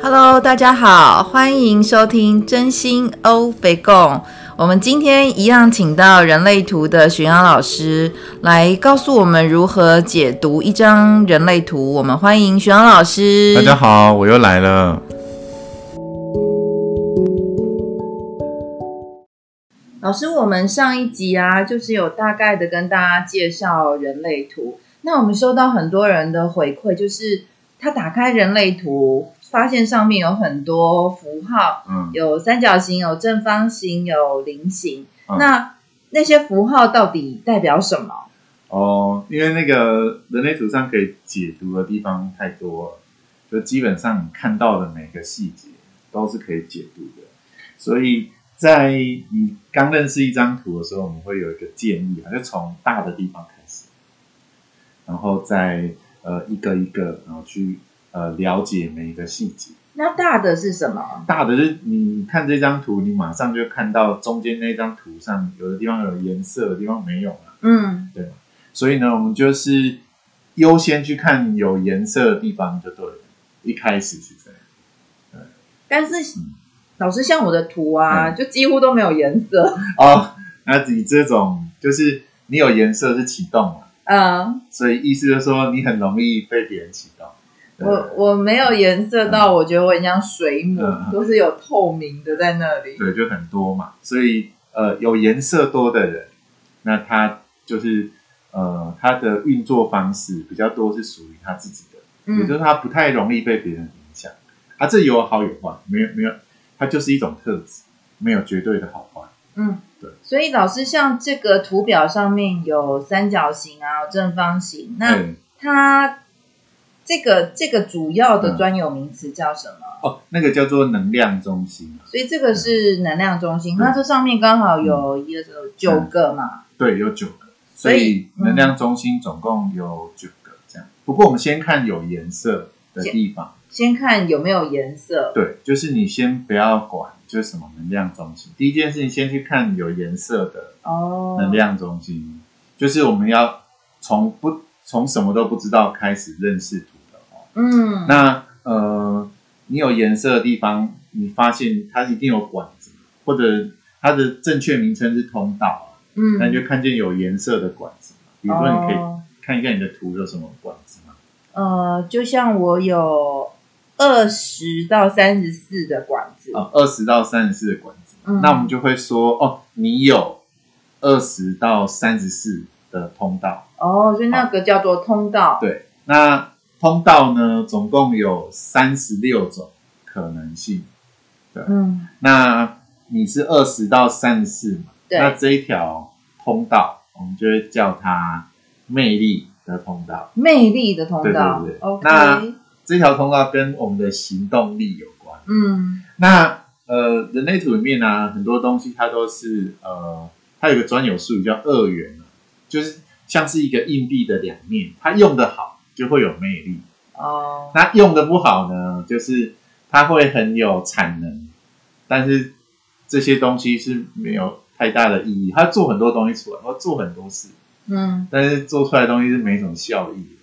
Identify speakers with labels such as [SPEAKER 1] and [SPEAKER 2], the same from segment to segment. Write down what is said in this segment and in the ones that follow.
[SPEAKER 1] Hello，大家好，欢迎收听真心欧北共。我们今天一样请到人类图的许阳老师来告诉我们如何解读一张人类图。我们欢迎许阳老师。
[SPEAKER 2] 大家好，我又来了。
[SPEAKER 1] 老师，我们上一集啊，就是有大概的跟大家介绍人类图。那我们收到很多人的回馈，就是他打开人类图。发现上面有很多符号，嗯，有三角形，有正方形，有菱形。嗯、那那些符号到底代表什么？
[SPEAKER 2] 哦，因为那个人类图上可以解读的地方太多了，就基本上你看到的每个细节都是可以解读的。所以在你刚认识一张图的时候，我们会有一个建议，就从大的地方开始，然后再呃一个一个，然后去。呃，了解每一个细节。
[SPEAKER 1] 那大的是什么？
[SPEAKER 2] 大的是你看这张图，你马上就看到中间那张图上有的地方有颜色，有的地方没有了。嗯，对。所以呢，我们就是优先去看有颜色的地方就对了。一开始是这样。对。
[SPEAKER 1] 但是，嗯、老师像我的图啊，嗯、就几乎都没有颜色。
[SPEAKER 2] 哦，那你这种就是你有颜色是启动嘛？嗯。所以意思就是说，你很容易被别人启动。
[SPEAKER 1] 我我没有颜色到，我觉得我很像水母，嗯、都是有透明的在那里。
[SPEAKER 2] 对，就很多嘛。所以呃，有颜色多的人，那他就是呃，他的运作方式比较多是属于他自己的，嗯、也就是他不太容易被别人影响。他、啊、这有好有坏，没有没有，它就是一种特质，没有绝对的好坏。
[SPEAKER 1] 嗯，对。所以老师像这个图表上面有三角形啊，有正方形，那它。这个这个主要的专有名词叫什么？
[SPEAKER 2] 哦，那个叫做能量中心。
[SPEAKER 1] 所以这个是能量中心。那这上面刚好有一个九个嘛？
[SPEAKER 2] 对，有九个。所以能量中心总共有九个这样。不过我们先看有颜色的地方。
[SPEAKER 1] 先看有没有颜色。
[SPEAKER 2] 对，就是你先不要管就是什么能量中心。第一件事情先去看有颜色的哦能量中心，就是我们要从不从什么都不知道开始认识图。嗯，那呃，你有颜色的地方，你发现它一定有管子，或者它的正确名称是通道，嗯，那你就看见有颜色的管子。比如说，你可以看一下你的图有什么管子吗？
[SPEAKER 1] 呃，就像我有二十到三十四的管子
[SPEAKER 2] 啊，二十到三十四的管子，嗯，那我们就会说，哦，你有二十到三十四的通道。
[SPEAKER 1] 哦，所以那个叫做通道。
[SPEAKER 2] 对，那。通道呢，总共有三十六种可能性。对，嗯，那你是二十到三十四嘛？对，那这一条通道，我们就会叫它魅力的通道。
[SPEAKER 1] 魅力的通道，对对对。Okay
[SPEAKER 2] 那这条通道跟我们的行动力有关。嗯，那呃，人类图里面呢、啊，很多东西它都是呃，它有个专有术语叫二元，就是像是一个硬币的两面，它用的好。就会有魅力哦。那用的不好呢，就是它会很有产能，但是这些东西是没有太大的意义。他做很多东西出来，或做很多事，嗯，但是做出来的东西是没什么效益的。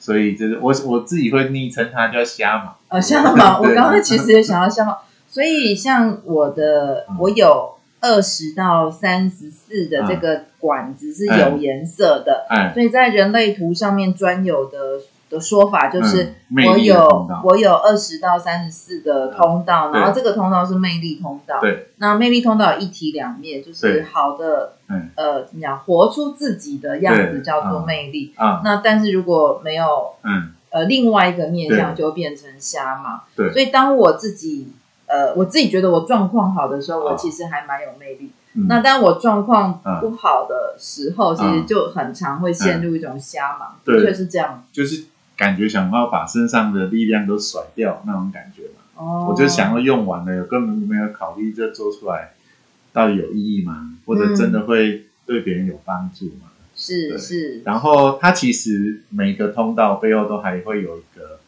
[SPEAKER 2] 所以就是我我自己会昵称它叫瞎马。
[SPEAKER 1] 哦，瞎马。我刚刚其实也想要瞎马。所以像我的，嗯、我有二十到三十四的这个。管子是有颜色的，嗯嗯、所以在人类图上面专有的的说法就是，我有、嗯、我有二十到三十四的通道，嗯、然后这个通道是魅力通道。对，那魅力通道一体两面，就是好的，嗯、呃，怎么讲，活出自己的样子叫做魅力。那但是如果没有，嗯，呃，另外一个面向就变成瞎嘛。对，所以当我自己，呃，我自己觉得我状况好的时候，我其实还蛮有魅力。那当我状况不好的时候，其实就很常会陷入一种瞎忙，的确是这样，
[SPEAKER 2] 就是感觉想要把身上的力量都甩掉那种感觉嘛。哦，我就想要用完了，根本没有考虑这做出来到底有意义吗？或者真的会对别人有帮助吗？
[SPEAKER 1] 是是。
[SPEAKER 2] 然后它其实每个通道背后都还会有一个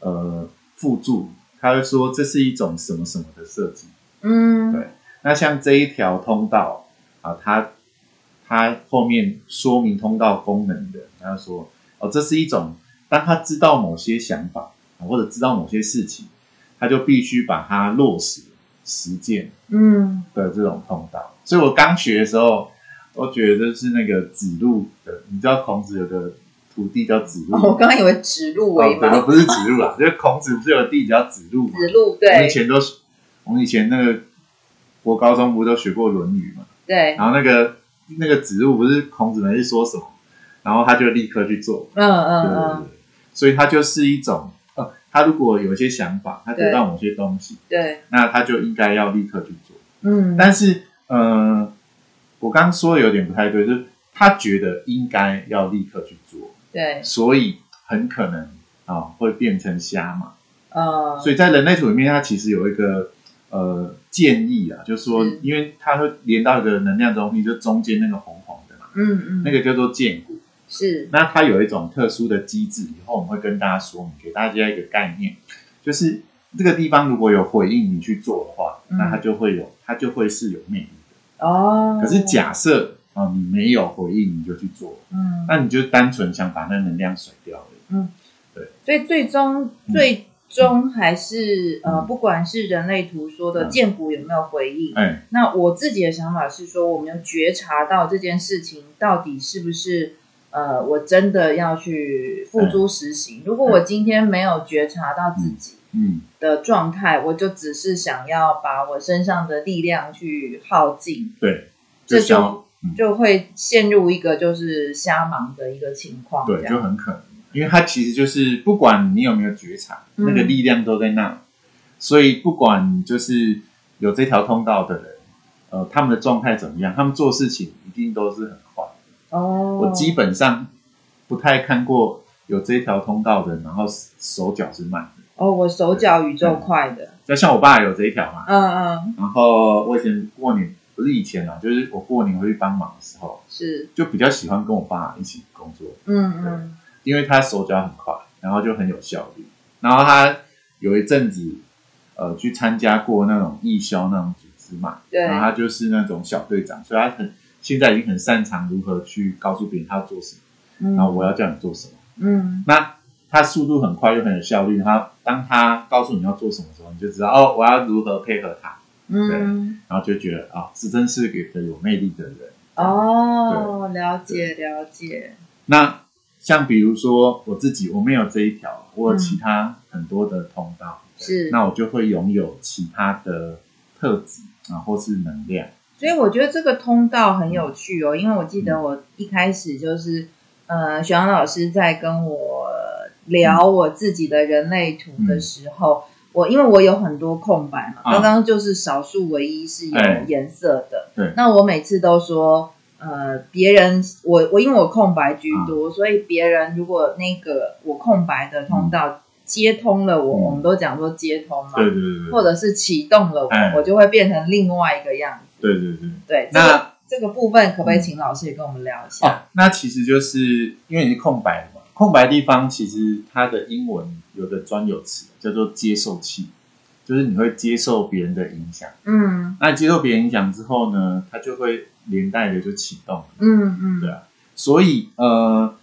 [SPEAKER 2] 呃附注，他会说这是一种什么什么的设计。嗯，对。那像这一条通道啊，它它后面说明通道功能的，他说哦，这是一种当他知道某些想法或者知道某些事情，他就必须把它落实实践，嗯的这种通道。所以我刚学的时候，我觉得是那个子路的，你知道孔子有个徒弟叫子路，
[SPEAKER 1] 哦，我刚刚以为指路为马，
[SPEAKER 2] 哦，不是指路啦，就是孔子不是有弟弟叫子路吗？
[SPEAKER 1] 子路对，
[SPEAKER 2] 我们以前都是，我们以前那个国高中不是都学过《论语》嘛？
[SPEAKER 1] 对，
[SPEAKER 2] 然后那个那个子路不是孔子没是说什么？然后他就立刻去做，嗯嗯嗯，所以他就是一种，呃，他如果有一些想法，他得到某些东西，
[SPEAKER 1] 对，
[SPEAKER 2] 那他就应该要立刻去做，嗯。但是，呃，我刚刚说的有点不太对，就是他觉得应该要立刻去做，
[SPEAKER 1] 对，
[SPEAKER 2] 所以很可能啊、呃、会变成瞎嘛，呃，所以在人类图里面，它其实有一个呃建议啊，就是说，因为它会连到一个能量中心，就中间那个红红的嘛，嗯嗯，那个叫做剑骨。
[SPEAKER 1] 是，
[SPEAKER 2] 那它有一种特殊的机制，以后我们会跟大家说明，给大家一个概念，就是这个地方如果有回应你去做的话，嗯、那它就会有，它就会是有魅力的。哦。可是假设啊、呃，你没有回应你就去做，嗯，那你就单纯想把那能量甩掉了，嗯，对。
[SPEAKER 1] 所以最终最终还是、嗯、呃，不管是人类图说的剑骨有没有回应，哎、嗯，那我自己的想法是说，我们要觉察到这件事情到底是不是。呃，我真的要去付诸实行。如果我今天没有觉察到自己的状态，我就只是想要把我身上的力量去耗尽，
[SPEAKER 2] 对，
[SPEAKER 1] 这就就会陷入一个就是瞎忙的一个情况，
[SPEAKER 2] 对，就很可能，因为它其实就是不管你有没有觉察，那个力量都在那，所以不管就是有这条通道的人，呃，他们的状态怎么样，他们做事情一定都是很快。哦，我基本上不太看过有这条通道的，然后手脚是慢的。
[SPEAKER 1] 哦，我手脚宇宙快的，
[SPEAKER 2] 就像我爸有这一条嘛。嗯嗯。然后我以前过年不是以前啊，就是我过年回去帮忙的时候，是就比较喜欢跟我爸一起工作。嗯嗯。因为他手脚很快，然后就很有效率。然后他有一阵子呃去参加过那种义消那种组织嘛，对。然后他就是那种小队长，所以他很。现在已经很擅长如何去告诉别人他要做什么，嗯、然后我要叫你做什么。嗯，那他速度很快又很有效率。他当他告诉你要做什么的时候，你就知道哦，我要如何配合他。嗯，对，然后就觉得啊，这、哦、真是给个有魅力的人。
[SPEAKER 1] 哦，了解了解。
[SPEAKER 2] 那像比如说我自己，我没有这一条，我有其他很多的通道，嗯、是，那我就会拥有其他的特质啊，或是能量。
[SPEAKER 1] 所以我觉得这个通道很有趣哦，因为我记得我一开始就是，呃，雪阳老师在跟我聊我自己的人类图的时候，嗯、我因为我有很多空白嘛，刚刚、啊、就是少数唯一是有颜色的，对、哎，那我每次都说，呃，别人我我因为我空白居多，啊、所以别人如果那个我空白的通道。嗯。接通了我，嗯、我们都讲说接通嘛，
[SPEAKER 2] 对对对，
[SPEAKER 1] 或者是启动了我，哎、我就会变成另外一个样子。
[SPEAKER 2] 对对对，
[SPEAKER 1] 对，那这个，这个部分可不可以请老师也跟我们聊一下？
[SPEAKER 2] 哦，那其实就是因为你是空白的嘛，空白地方其实它的英文有个专有词叫做接受器，就是你会接受别人的影响。嗯，那接受别人影响之后呢，它就会连带的就启动。嗯嗯，嗯对啊，所以呃，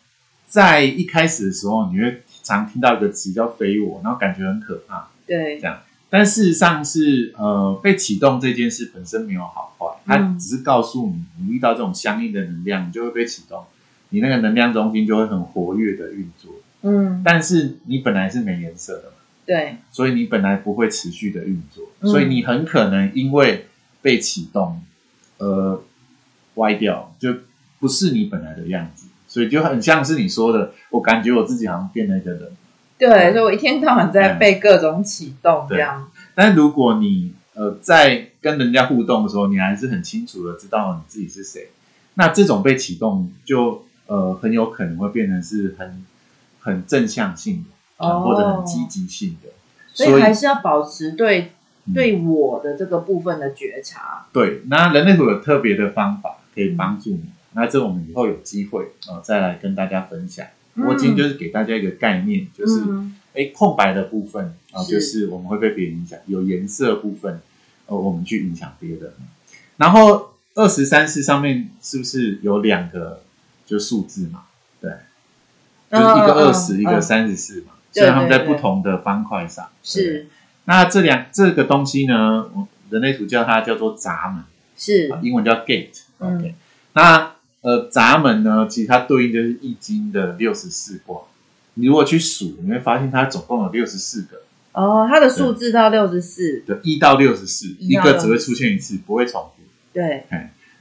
[SPEAKER 2] 在一开始的时候，你会。常听到一个词叫“非我”，然后感觉很可怕。
[SPEAKER 1] 对，
[SPEAKER 2] 这样。但事实上是，呃，被启动这件事本身没有好坏，它只是告诉你，你遇到这种相应的能量，你就会被启动，你那个能量中心就会很活跃的运作。嗯。但是你本来是没颜色的嘛。
[SPEAKER 1] 对。
[SPEAKER 2] 所以你本来不会持续的运作，嗯、所以你很可能因为被启动，呃，歪掉，就不是你本来的样子。所以就很像是你说的，我感觉我自己好像变了一个人。
[SPEAKER 1] 对，对，所以我一天到晚在被各种启动这样。
[SPEAKER 2] 但如果你呃在跟人家互动的时候，你还是很清楚的知道你自己是谁，那这种被启动就呃很有可能会变成是很很正向性的，哦、或者很积极性的。
[SPEAKER 1] 所以，还是要保持对、嗯、对我的这个部分的觉察。
[SPEAKER 2] 对，那人类图有特别的方法可以帮助你。嗯那这我们以后有机会啊、呃，再来跟大家分享。我今天就是给大家一个概念，就是哎、嗯，空白的部分啊，呃、就是我们会被别人影响；有颜色部分，呃，我们去影响别人。然后二十三式上面是不是有两个就数字嘛？对，就是一个二十、哦，一个三十四嘛。所以他们在不同的方块上，
[SPEAKER 1] 是。
[SPEAKER 2] 那这两这个东西呢，人类图叫它叫做闸门，
[SPEAKER 1] 是
[SPEAKER 2] 英文叫 gate。OK，嗯，那呃闸门呢，其实它对应的是易经的六十四卦。你如果去数，你会发现它总共有六十四个。
[SPEAKER 1] 哦，它的数字到六十四，
[SPEAKER 2] 对，一到六十四，一个只会出现一次，不会重复。
[SPEAKER 1] 对，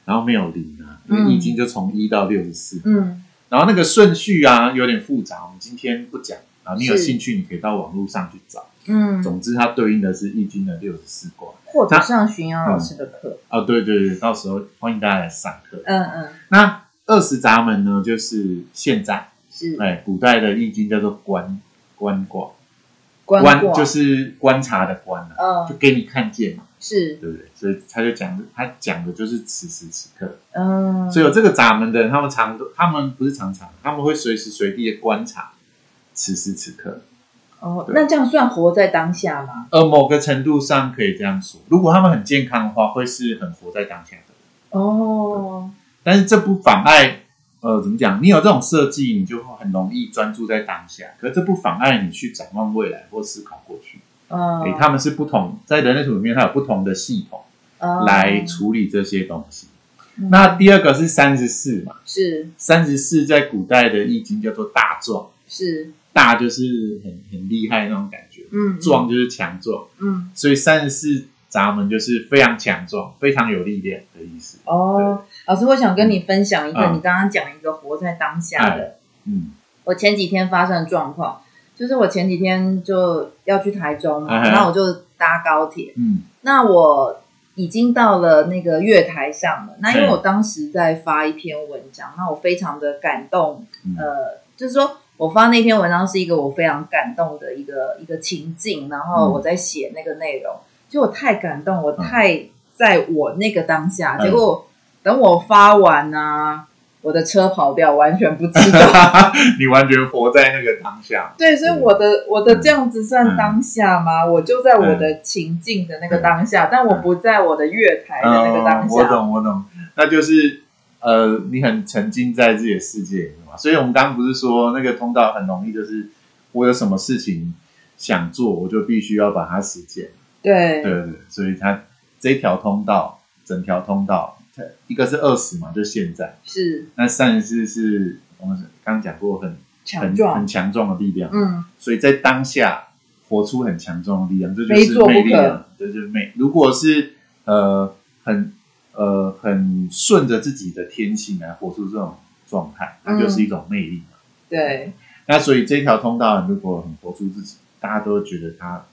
[SPEAKER 2] 然后没有零啊，因为易经就从一到六十四。嗯，然后那个顺序啊有点复杂，我们今天不讲啊。你有兴趣，你可以到网络上去找。嗯，总之它对应的是易经的六十四卦，
[SPEAKER 1] 或者上巡阳老师的课。
[SPEAKER 2] 哦，对对对，到时候欢迎大家来上课。
[SPEAKER 1] 嗯嗯，
[SPEAKER 2] 那二十闸门呢，就是现在
[SPEAKER 1] 是
[SPEAKER 2] 哎，古代的易经叫做观观卦。观就是观察的观了，就给你看见嘛，
[SPEAKER 1] 是
[SPEAKER 2] 对不对？所以他就讲，他讲的就是此时此刻。嗯，所以有这个闸门的人，他们常都，他们不是常常，他们会随时随地的观察此时此刻。
[SPEAKER 1] 哦，那这样算活在当下吗？
[SPEAKER 2] 呃，某个程度上可以这样说。如果他们很健康的话，会是很活在当下的。
[SPEAKER 1] 哦，
[SPEAKER 2] 但是这不妨碍。呃，怎么讲？你有这种设计，你就很容易专注在当下。可是这不妨碍你去展望未来或思考过去。嗯，诶，他们是不同，在人类图里面，它有不同的系统来处理这些东西。嗯、那第二个是三十四嘛？
[SPEAKER 1] 是
[SPEAKER 2] 三十四，在古代的易经叫做大壮。
[SPEAKER 1] 是
[SPEAKER 2] 大就是很很厉害那种感觉，嗯，壮就是强壮，嗯，所以三十四。闸门就是非常强壮、非常有力量的意思。
[SPEAKER 1] 哦，老师，我想跟你分享一个，你刚刚讲一个活在当下的。嗯，我前几天发生的状况，就是我前几天就要去台中嘛，然后我就搭高铁。嗯，那我已经到了那个月台上了。那因为我当时在发一篇文章，那我非常的感动。呃，就是说我发那篇文章是一个我非常感动的一个一个情境，然后我在写那个内容。就我太感动，我太在我那个当下，嗯、结果等我发完啊，我的车跑掉，完全不知道。
[SPEAKER 2] 你完全活在那个当下。
[SPEAKER 1] 对，所以我的我的这样子算当下吗？嗯、我就在我的情境的那个当下，嗯、但我不在我的月台的那个当下。
[SPEAKER 2] 嗯、我懂，我懂，那就是呃，你很沉浸在自己的世界里嘛。所以我们刚刚不是说那个通道很容易，就是我有什么事情想做，我就必须要把它实践。
[SPEAKER 1] 对
[SPEAKER 2] 对对，所以它这一条通道，整条通道，一个是二十嘛，就现在
[SPEAKER 1] 是，
[SPEAKER 2] 那三十四是我们刚刚讲过很
[SPEAKER 1] 强壮、
[SPEAKER 2] 很强壮的力量，嗯，所以在当下活出很强壮的力量，这就是魅力了，这就是魅。如果是呃很呃很顺着自己的天性来活出这种状态，那就是一种魅力嘛。
[SPEAKER 1] 对，
[SPEAKER 2] 那所以这条通道如果很活出自己，大家都觉得它。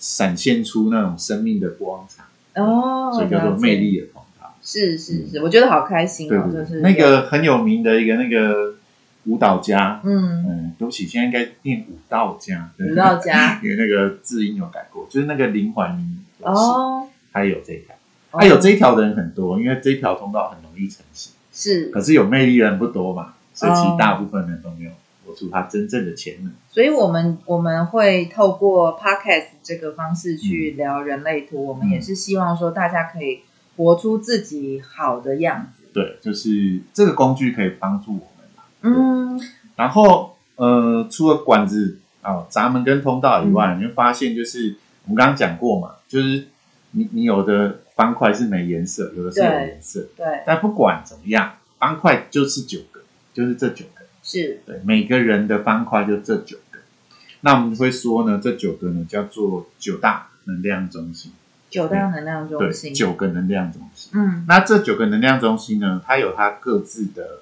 [SPEAKER 2] 闪现出那种生命的光彩
[SPEAKER 1] 哦，
[SPEAKER 2] 所以叫做魅力的通道。
[SPEAKER 1] 是是是，我觉得好开心哦，就是
[SPEAKER 2] 那个很有名的一个那个舞蹈家，嗯。嗯，对不起，现在应该念舞蹈家，
[SPEAKER 1] 舞蹈家，
[SPEAKER 2] 因为那个字音有改过，就是那个林怀民哦，他有这一条，他有这一条的人很多，因为这一条通道很容易成型，
[SPEAKER 1] 是，
[SPEAKER 2] 可是有魅力的人不多嘛，所以其实大部分人都没有。活出他真正的潜能，
[SPEAKER 1] 所以我们我们会透过 Podcast 这个方式去聊人类图。嗯、我们也是希望说大家可以活出自己好的样子。
[SPEAKER 2] 对，就是这个工具可以帮助我们。嗯，然后呃，除了管子啊、闸门跟通道以外，嗯、你会发现就是我们刚刚讲过嘛，就是你你有的方块是没颜色，有的是有颜色。
[SPEAKER 1] 对，
[SPEAKER 2] 但不管怎么样，方块就是九个，就是这九个。
[SPEAKER 1] 是
[SPEAKER 2] 对每个人的方块就这九个，那我们会说呢，这九个呢叫做九大能量中心。
[SPEAKER 1] 九大能量中心，
[SPEAKER 2] 对，九个能量中心。嗯，那这九个能量中心呢，它有它各自的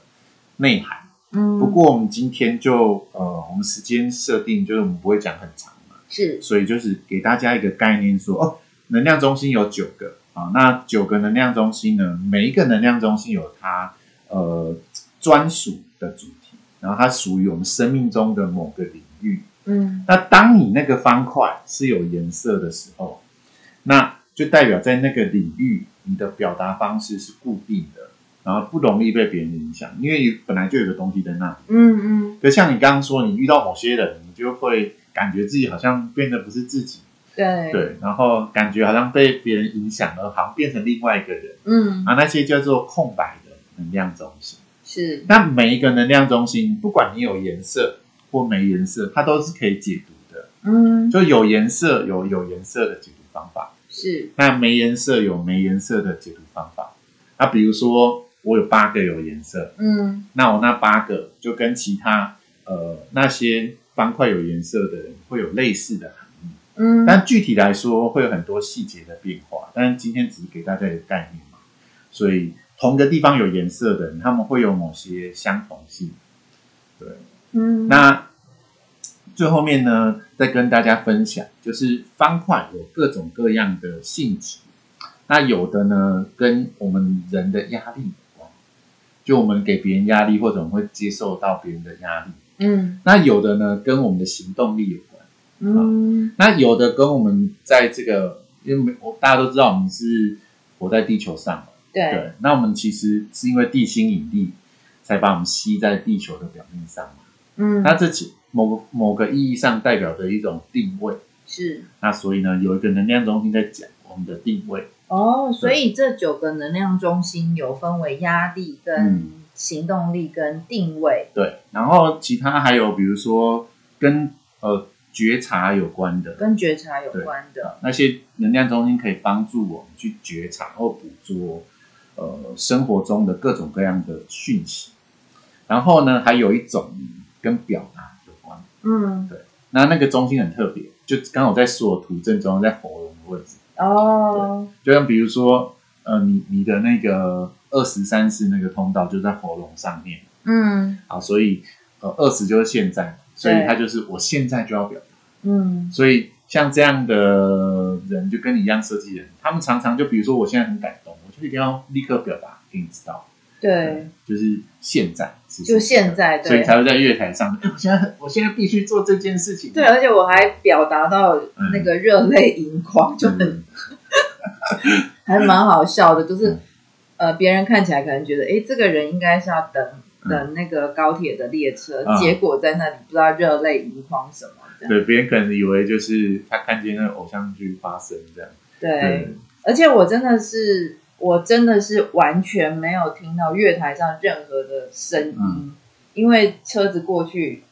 [SPEAKER 2] 内涵。嗯，不过我们今天就呃，我们时间设定就是我们不会讲很长嘛，
[SPEAKER 1] 是，
[SPEAKER 2] 所以就是给大家一个概念说，哦，能量中心有九个啊，那九个能量中心呢，每一个能量中心有它呃专属的主题。然后它属于我们生命中的某个领域，嗯，那当你那个方块是有颜色的时候，那就代表在那个领域你的表达方式是固定的，然后不容易被别人影响，因为本来就有个东西在那里，嗯嗯。可像你刚刚说，你遇到某些人，你就会感觉自己好像变得不是自己，
[SPEAKER 1] 对。
[SPEAKER 2] 对，然后感觉好像被别人影响了，好像变成另外一个人，嗯，啊，那些叫做空白的能量中心。
[SPEAKER 1] 是，
[SPEAKER 2] 那每一个能量中心，不管你有颜色或没颜色，它都是可以解读的。嗯，就有颜色有有颜色的解读方法，
[SPEAKER 1] 是。
[SPEAKER 2] 那没颜色有没颜色的解读方法。那比如说我有八个有颜色，嗯，那我那八个就跟其他呃那些方块有颜色的人会有类似的含义，嗯，但具体来说会有很多细节的变化。但是今天只是给大家一个概念嘛，所以同个地方有颜色的人，他们会有某些相同性，对，嗯，那。最后面呢，再跟大家分享，就是方块有各种各样的性质。那有的呢，跟我们人的压力有关，就我们给别人压力，或者我们会接受到别人的压力。嗯。那有的呢，跟我们的行动力有关。嗯。那有的跟我们在这个，因为我大家都知道，我们是活在地球上嘛。
[SPEAKER 1] 对。对。
[SPEAKER 2] 那我们其实是因为地心引力，才把我们吸在地球的表面上嘛。嗯。那这其。某个某个意义上代表的一种定位。
[SPEAKER 1] 是，
[SPEAKER 2] 那所以呢，有一个能量中心在讲我们的定位。
[SPEAKER 1] 哦，所以这九个能量中心有分为压力、跟行动力、跟定位，
[SPEAKER 2] 嗯、对，然后其他还有比如说跟呃觉察有关的，
[SPEAKER 1] 跟觉察有关的。
[SPEAKER 2] 那些能量中心可以帮助我们去觉察或捕捉呃生活中的各种各样的讯息，然后呢，还有一种跟表达。嗯，对，那那个中心很特别，就刚好在所有图正中，在喉咙的位置。哦，就像比如说，呃，你你的那个二十三世那个通道就在喉咙上面。嗯，好，所以呃，二十就是现在，所以它就是我现在就要表达。嗯，所以像这样的人，就跟你一样设计人，他们常常就比如说，我现在很感动，我就一定要立刻表达给你知道。对，就是现在，
[SPEAKER 1] 就现在，对，
[SPEAKER 2] 所以才会在月台上。我现在，我现在必须做这件事情。
[SPEAKER 1] 对，而且我还表达到那个热泪盈眶，就很，还蛮好笑的。就是呃，别人看起来可能觉得，哎，这个人应该是要等等那个高铁的列车，结果在那里不知道热泪盈眶什么。
[SPEAKER 2] 对，别人可能以为就是他看见那个偶像剧发生这样。
[SPEAKER 1] 对，而且我真的是。我真的是完全没有听到月台上任何的声音，嗯、因为车子过去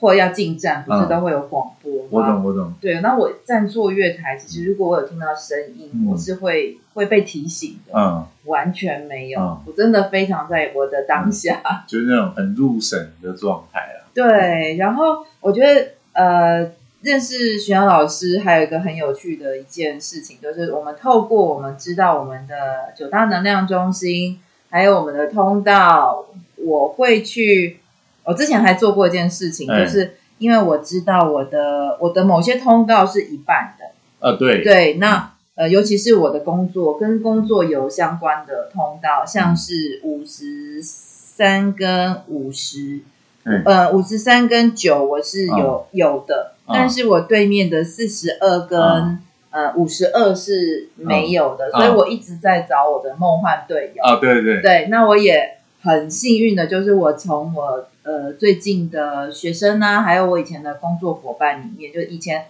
[SPEAKER 1] 或要进站，不是都会有广播吗？
[SPEAKER 2] 我懂，我懂。
[SPEAKER 1] 对，那我站坐月台，其实如果我有听到声音，嗯、我是会会被提醒的。嗯，完全没有，嗯、我真的非常在我的当下，嗯、
[SPEAKER 2] 就是那种很入神的状态啊。
[SPEAKER 1] 对，然后我觉得呃。认识徐阳老师，还有一个很有趣的一件事情，就是我们透过我们知道我们的九大能量中心，还有我们的通道，我会去。我之前还做过一件事情，嗯、就是因为我知道我的我的某些通道是一半的。
[SPEAKER 2] 呃，对
[SPEAKER 1] 对，那呃，尤其是我的工作跟工作有相关的通道，像是五十三跟五十、嗯，呃，五十三跟九，我是有、哦、有的。但是我对面的四十二跟、哦、呃五十二是没有的，哦、所以我一直在找我的梦幻队友。
[SPEAKER 2] 啊、哦，对对
[SPEAKER 1] 对，那我也很幸运的，就是我从我呃最近的学生呢、啊，还有我以前的工作伙伴里面，就以前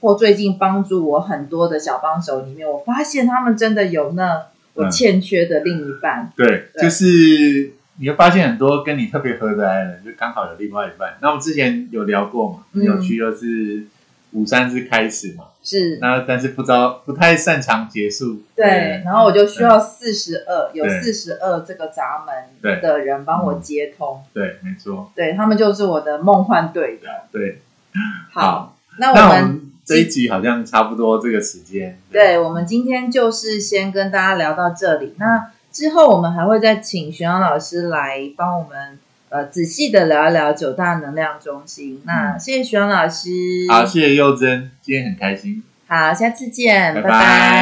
[SPEAKER 1] 或最近帮助我很多的小帮手里面，我发现他们真的有那我欠缺的另一半。
[SPEAKER 2] 嗯、对，对就是。你会发现很多跟你特别合得来的人，就刚好有另外一半。那我们之前有聊过嘛？很有趣，就是五三是开始嘛，
[SPEAKER 1] 是。
[SPEAKER 2] 那但是不知道不太擅长结束。
[SPEAKER 1] 对，然后我就需要四十二，有四十二这个闸门的人帮我接通。
[SPEAKER 2] 对，没错。
[SPEAKER 1] 对，他们就是我的梦幻队友。
[SPEAKER 2] 对，
[SPEAKER 1] 好，那我们
[SPEAKER 2] 这一集好像差不多这个时间。
[SPEAKER 1] 对，我们今天就是先跟大家聊到这里。那。之后我们还会再请玄阳老师来帮我们呃仔细的聊一聊九大能量中心。那谢谢玄阳老师，
[SPEAKER 2] 好，谢谢佑珍，今天很开心。
[SPEAKER 1] 好，下次见，拜拜。
[SPEAKER 2] 拜拜。